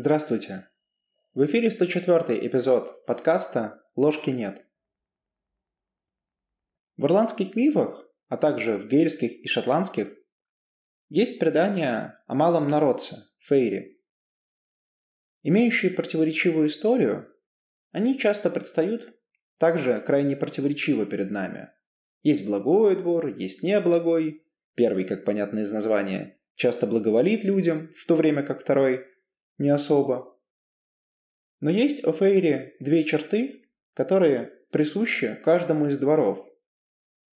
Здравствуйте. В эфире 104 эпизод подкаста «Ложки нет». В ирландских мифах, а также в гельских и шотландских, есть предания о малом народце – фейре. Имеющие противоречивую историю, они часто предстают также крайне противоречиво перед нами. Есть благой двор, есть неблагой. Первый, как понятно из названия, часто благоволит людям, в то время как второй – не особо. Но есть у Фейри две черты, которые присущи каждому из дворов.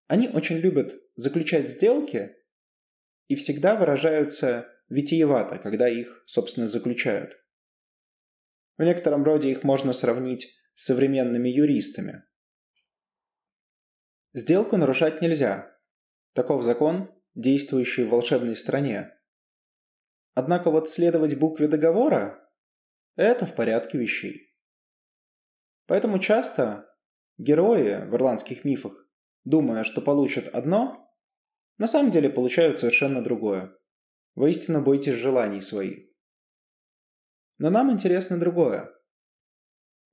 Они очень любят заключать сделки и всегда выражаются витиевато, когда их, собственно, заключают. В некотором роде их можно сравнить с современными юристами. Сделку нарушать нельзя. Таков закон, действующий в волшебной стране. Однако вот следовать букве договора – это в порядке вещей. Поэтому часто герои в ирландских мифах, думая, что получат одно, на самом деле получают совершенно другое. Воистину бойтесь желаний своих. Но нам интересно другое.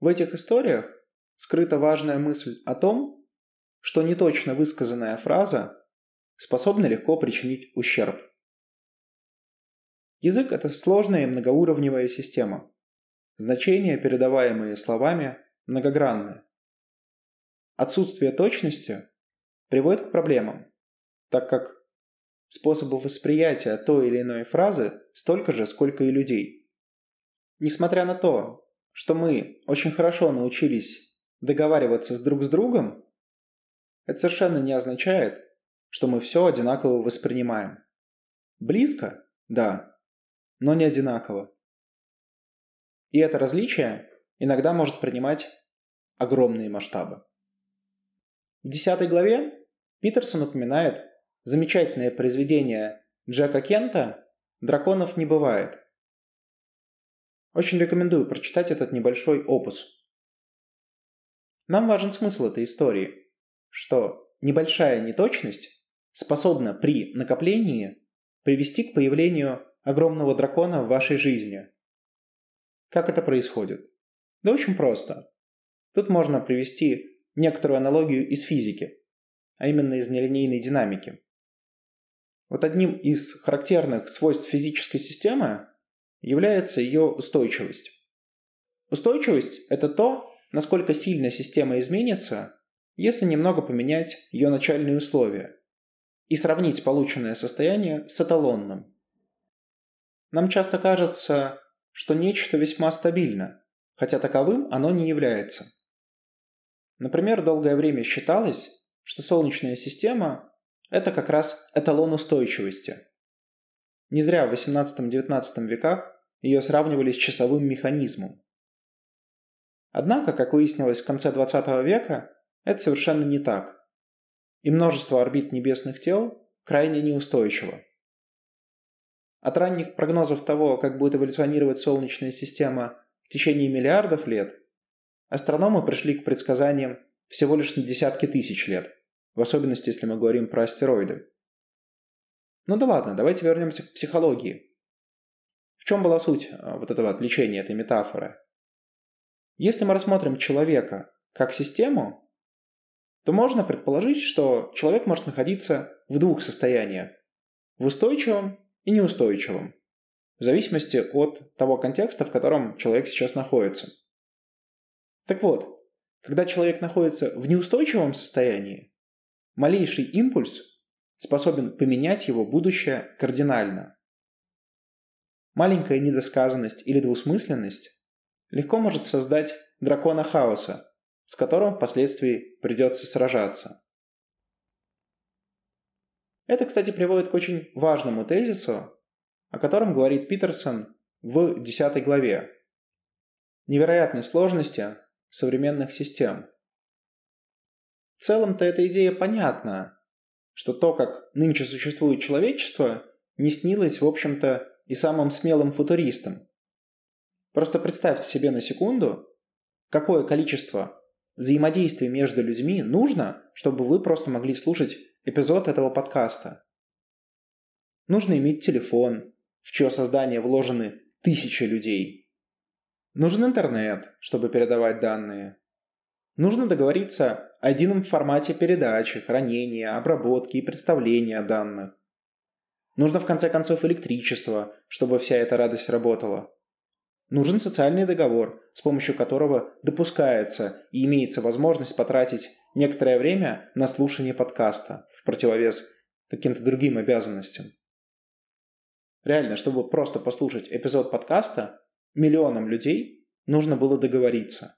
В этих историях скрыта важная мысль о том, что неточно высказанная фраза способна легко причинить ущерб. Язык – это сложная и многоуровневая система. Значения, передаваемые словами, многогранны. Отсутствие точности приводит к проблемам, так как способов восприятия той или иной фразы столько же, сколько и людей. Несмотря на то, что мы очень хорошо научились договариваться с друг с другом, это совершенно не означает, что мы все одинаково воспринимаем. Близко – да, но не одинаково. И это различие иногда может принимать огромные масштабы. В десятой главе Питерсон упоминает замечательное произведение Джека Кента «Драконов не бывает». Очень рекомендую прочитать этот небольшой опус. Нам важен смысл этой истории, что небольшая неточность способна при накоплении привести к появлению огромного дракона в вашей жизни. Как это происходит? Да очень просто. Тут можно привести некоторую аналогию из физики, а именно из нелинейной динамики. Вот одним из характерных свойств физической системы является ее устойчивость. Устойчивость – это то, насколько сильно система изменится, если немного поменять ее начальные условия и сравнить полученное состояние с эталонным. Нам часто кажется, что нечто весьма стабильно, хотя таковым оно не является. Например, долгое время считалось, что Солнечная система – это как раз эталон устойчивости. Не зря в XVIII-XIX веках ее сравнивали с часовым механизмом. Однако, как выяснилось в конце XX века, это совершенно не так. И множество орбит небесных тел крайне неустойчиво. От ранних прогнозов того, как будет эволюционировать Солнечная система в течение миллиардов лет, астрономы пришли к предсказаниям всего лишь на десятки тысяч лет, в особенности, если мы говорим про астероиды. Ну да ладно, давайте вернемся к психологии. В чем была суть а, вот этого отличения, этой метафоры? Если мы рассмотрим человека как систему, то можно предположить, что человек может находиться в двух состояниях. В устойчивом и неустойчивым, в зависимости от того контекста, в котором человек сейчас находится. Так вот, когда человек находится в неустойчивом состоянии, малейший импульс способен поменять его будущее кардинально. Маленькая недосказанность или двусмысленность легко может создать дракона хаоса, с которым впоследствии придется сражаться. Это, кстати, приводит к очень важному тезису, о котором говорит Питерсон в 10 главе. Невероятной сложности современных систем. В целом-то эта идея понятна, что то, как нынче существует человечество, не снилось, в общем-то, и самым смелым футуристам. Просто представьте себе на секунду, какое количество взаимодействия между людьми нужно, чтобы вы просто могли слушать эпизод этого подкаста. Нужно иметь телефон, в чье создание вложены тысячи людей. Нужен интернет, чтобы передавать данные. Нужно договориться о едином формате передачи, хранения, обработки и представления данных. Нужно в конце концов электричество, чтобы вся эта радость работала. Нужен социальный договор, с помощью которого допускается и имеется возможность потратить некоторое время на слушание подкаста в противовес каким-то другим обязанностям. Реально, чтобы просто послушать эпизод подкаста, миллионам людей нужно было договориться.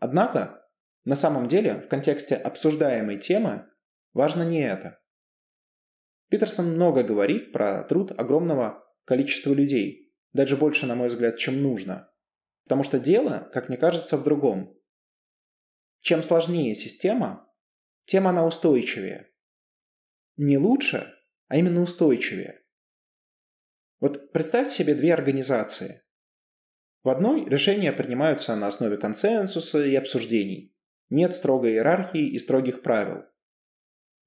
Однако, на самом деле, в контексте обсуждаемой темы важно не это. Питерсон много говорит про труд огромного количества людей, даже больше, на мой взгляд, чем нужно. Потому что дело, как мне кажется, в другом. Чем сложнее система, тем она устойчивее. Не лучше, а именно устойчивее. Вот представьте себе две организации. В одной решения принимаются на основе консенсуса и обсуждений. Нет строгой иерархии и строгих правил.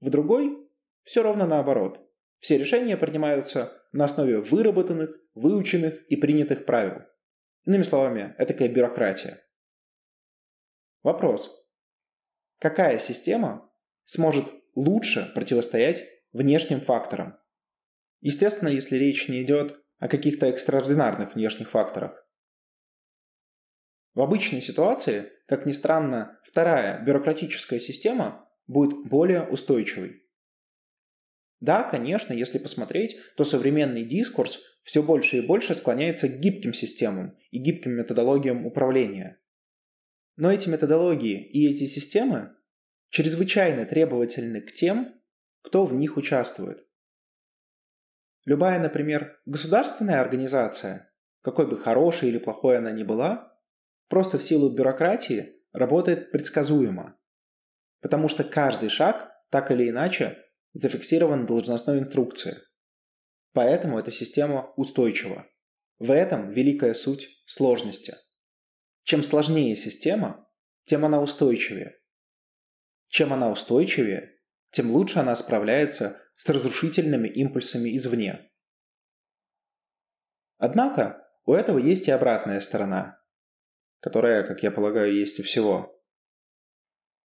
В другой все ровно наоборот. Все решения принимаются на основе выработанных, выученных и принятых правил. Иными словами, это такая бюрократия. Вопрос. Какая система сможет лучше противостоять внешним факторам? Естественно, если речь не идет о каких-то экстраординарных внешних факторах. В обычной ситуации, как ни странно, вторая бюрократическая система будет более устойчивой. Да, конечно, если посмотреть, то современный дискурс все больше и больше склоняется к гибким системам и гибким методологиям управления. Но эти методологии и эти системы чрезвычайно требовательны к тем, кто в них участвует. Любая, например, государственная организация, какой бы хорошей или плохой она ни была, просто в силу бюрократии работает предсказуемо. Потому что каждый шаг, так или иначе, зафиксирован в должностной инструкции. Поэтому эта система устойчива. В этом великая суть сложности. Чем сложнее система, тем она устойчивее. Чем она устойчивее, тем лучше она справляется с разрушительными импульсами извне. Однако у этого есть и обратная сторона, которая, как я полагаю, есть у всего.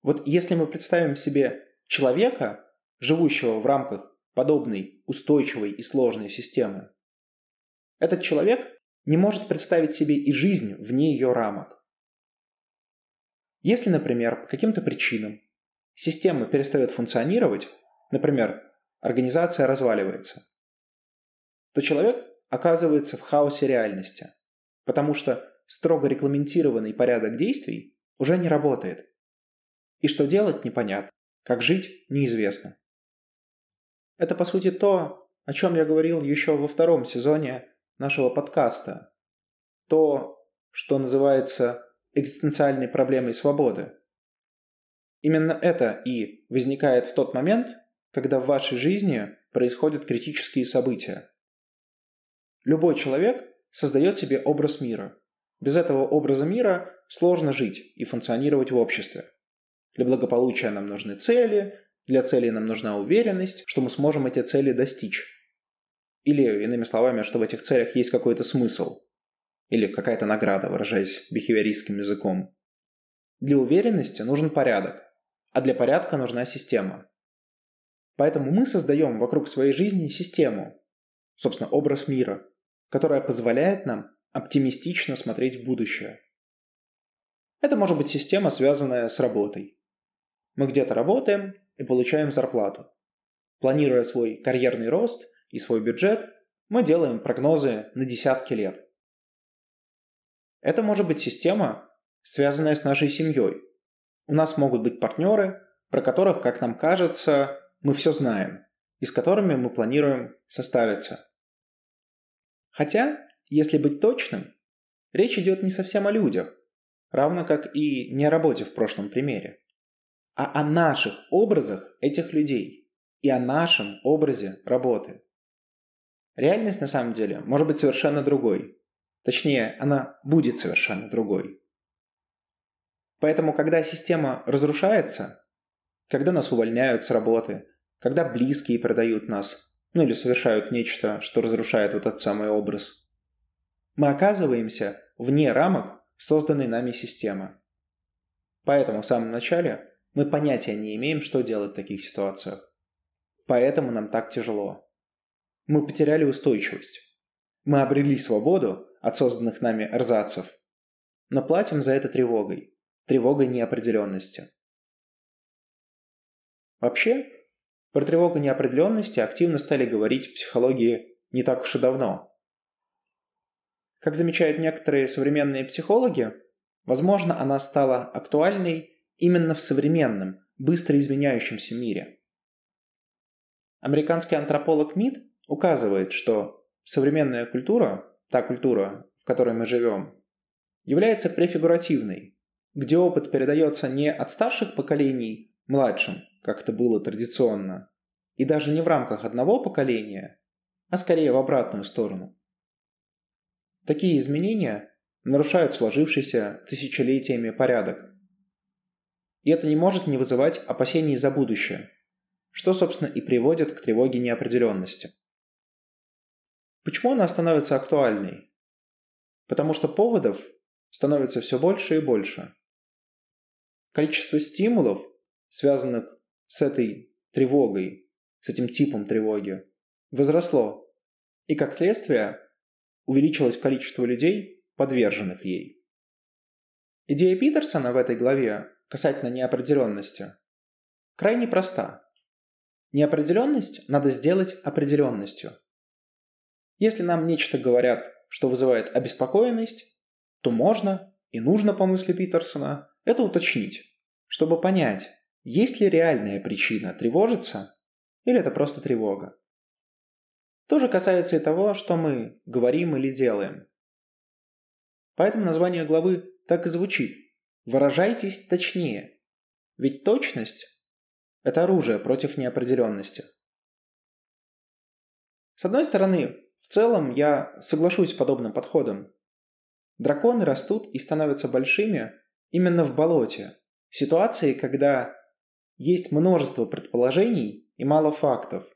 Вот если мы представим себе человека, живущего в рамках подобной устойчивой и сложной системы. Этот человек не может представить себе и жизнь вне ее рамок. Если, например, по каким-то причинам система перестает функционировать, например, организация разваливается, то человек оказывается в хаосе реальности, потому что строго регламентированный порядок действий уже не работает. И что делать непонятно, как жить неизвестно. Это, по сути, то, о чем я говорил еще во втором сезоне нашего подкаста. То, что называется экзистенциальной проблемой свободы. Именно это и возникает в тот момент, когда в вашей жизни происходят критические события. Любой человек создает себе образ мира. Без этого образа мира сложно жить и функционировать в обществе. Для благополучия нам нужны цели, для целей нам нужна уверенность, что мы сможем эти цели достичь. Или, иными словами, что в этих целях есть какой-то смысл. Или какая-то награда, выражаясь бихевиористским языком. Для уверенности нужен порядок, а для порядка нужна система. Поэтому мы создаем вокруг своей жизни систему, собственно, образ мира, которая позволяет нам оптимистично смотреть в будущее. Это может быть система, связанная с работой. Мы где-то работаем, и получаем зарплату. Планируя свой карьерный рост и свой бюджет, мы делаем прогнозы на десятки лет. Это может быть система, связанная с нашей семьей. У нас могут быть партнеры, про которых, как нам кажется, мы все знаем, и с которыми мы планируем состариться. Хотя, если быть точным, речь идет не совсем о людях, равно как и не о работе в прошлом примере а о наших образах этих людей и о нашем образе работы. Реальность на самом деле может быть совершенно другой. Точнее, она будет совершенно другой. Поэтому, когда система разрушается, когда нас увольняют с работы, когда близкие продают нас, ну или совершают нечто, что разрушает вот этот самый образ, мы оказываемся вне рамок созданной нами системы. Поэтому в самом начале мы понятия не имеем, что делать в таких ситуациях. Поэтому нам так тяжело. Мы потеряли устойчивость. Мы обрели свободу от созданных нами эрзацев, но платим за это тревогой, тревогой неопределенности. Вообще, про тревогу неопределенности активно стали говорить в психологии не так уж и давно. Как замечают некоторые современные психологи, возможно, она стала актуальной именно в современном, быстро изменяющемся мире. Американский антрополог Мид указывает, что современная культура, та культура, в которой мы живем, является префигуративной, где опыт передается не от старших поколений младшим, как это было традиционно, и даже не в рамках одного поколения, а скорее в обратную сторону. Такие изменения нарушают сложившийся тысячелетиями порядок. И это не может не вызывать опасений за будущее, что, собственно, и приводит к тревоге неопределенности. Почему она становится актуальной? Потому что поводов становится все больше и больше. Количество стимулов, связанных с этой тревогой, с этим типом тревоги, возросло. И как следствие увеличилось количество людей, подверженных ей. Идея Питерсона в этой главе касательно неопределенности крайне проста. Неопределенность надо сделать определенностью. Если нам нечто говорят, что вызывает обеспокоенность, то можно и нужно, по мысли Питерсона, это уточнить, чтобы понять, есть ли реальная причина тревожиться или это просто тревога. То же касается и того, что мы говорим или делаем. Поэтому название главы так и звучит. Выражайтесь точнее. Ведь точность – это оружие против неопределенности. С одной стороны, в целом я соглашусь с подобным подходом. Драконы растут и становятся большими именно в болоте. В ситуации, когда есть множество предположений и мало фактов.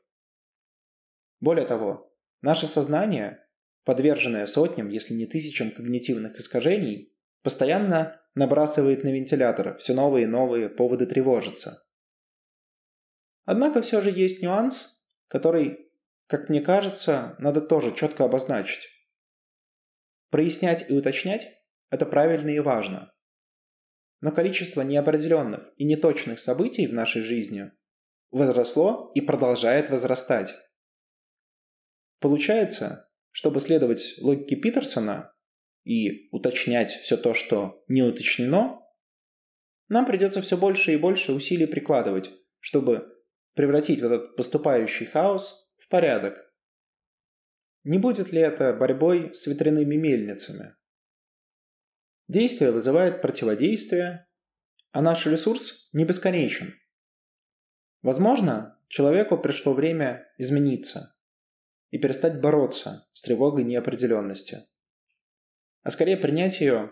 Более того, наше сознание, подверженное сотням, если не тысячам когнитивных искажений, постоянно набрасывает на вентилятор все новые и новые поводы тревожиться. Однако все же есть нюанс, который, как мне кажется, надо тоже четко обозначить. Прояснять и уточнять – это правильно и важно. Но количество неопределенных и неточных событий в нашей жизни возросло и продолжает возрастать. Получается, чтобы следовать логике Питерсона и уточнять все то, что не уточнено, нам придется все больше и больше усилий прикладывать, чтобы превратить в этот поступающий хаос в порядок. Не будет ли это борьбой с ветряными мельницами? Действие вызывает противодействие, а наш ресурс не бесконечен. Возможно, человеку пришло время измениться и перестать бороться с тревогой неопределенности, а скорее принять ее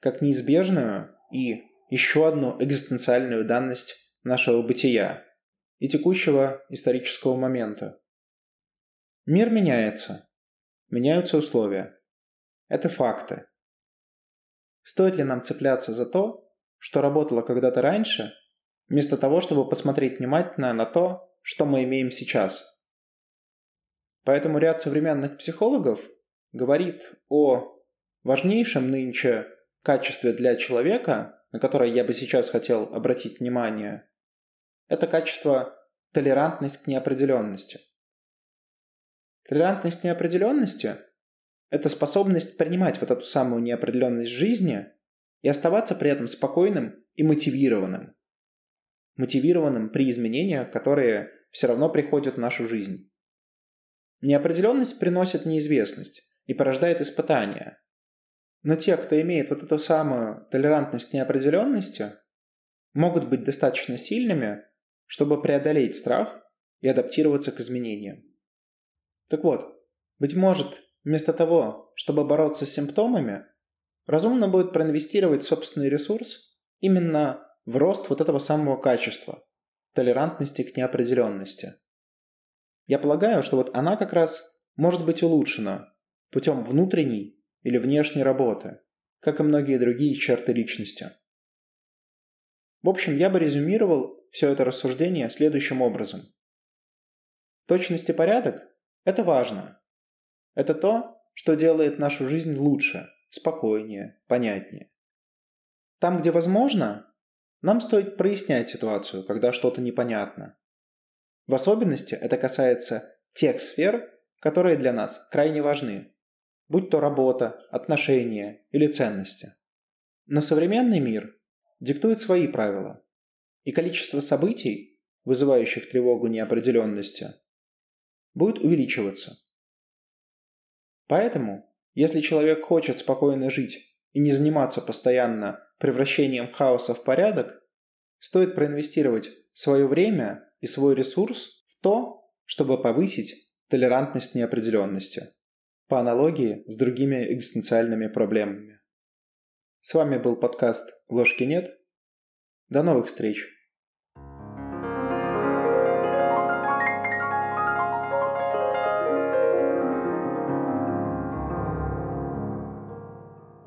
как неизбежную и еще одну экзистенциальную данность нашего бытия и текущего исторического момента. Мир меняется. Меняются условия. Это факты. Стоит ли нам цепляться за то, что работало когда-то раньше, вместо того, чтобы посмотреть внимательно на то, что мы имеем сейчас? Поэтому ряд современных психологов говорит о важнейшем нынче качестве для человека, на которое я бы сейчас хотел обратить внимание. Это качество толерантность к неопределенности. Толерантность неопределенности – это способность принимать вот эту самую неопределенность жизни и оставаться при этом спокойным и мотивированным. Мотивированным при изменениях, которые все равно приходят в нашу жизнь. Неопределенность приносит неизвестность и порождает испытания. Но те, кто имеет вот эту самую толерантность неопределенности, могут быть достаточно сильными, чтобы преодолеть страх и адаптироваться к изменениям. Так вот, быть может, вместо того, чтобы бороться с симптомами, разумно будет проинвестировать собственный ресурс именно в рост вот этого самого качества – толерантности к неопределенности. Я полагаю, что вот она как раз может быть улучшена путем внутренней или внешней работы, как и многие другие черты личности. В общем, я бы резюмировал все это рассуждение следующим образом. Точность и порядок – это важно. Это то, что делает нашу жизнь лучше, спокойнее, понятнее. Там, где возможно, нам стоит прояснять ситуацию, когда что-то непонятно. В особенности это касается тех сфер, которые для нас крайне важны, будь то работа, отношения или ценности. Но современный мир диктует свои правила, и количество событий, вызывающих тревогу неопределенности, будет увеличиваться. Поэтому, если человек хочет спокойно жить и не заниматься постоянно превращением хаоса в порядок, стоит проинвестировать свое время и свой ресурс в то, чтобы повысить толерантность неопределенности, по аналогии с другими экзистенциальными проблемами. С вами был подкаст «Ложки нет». До новых встреч!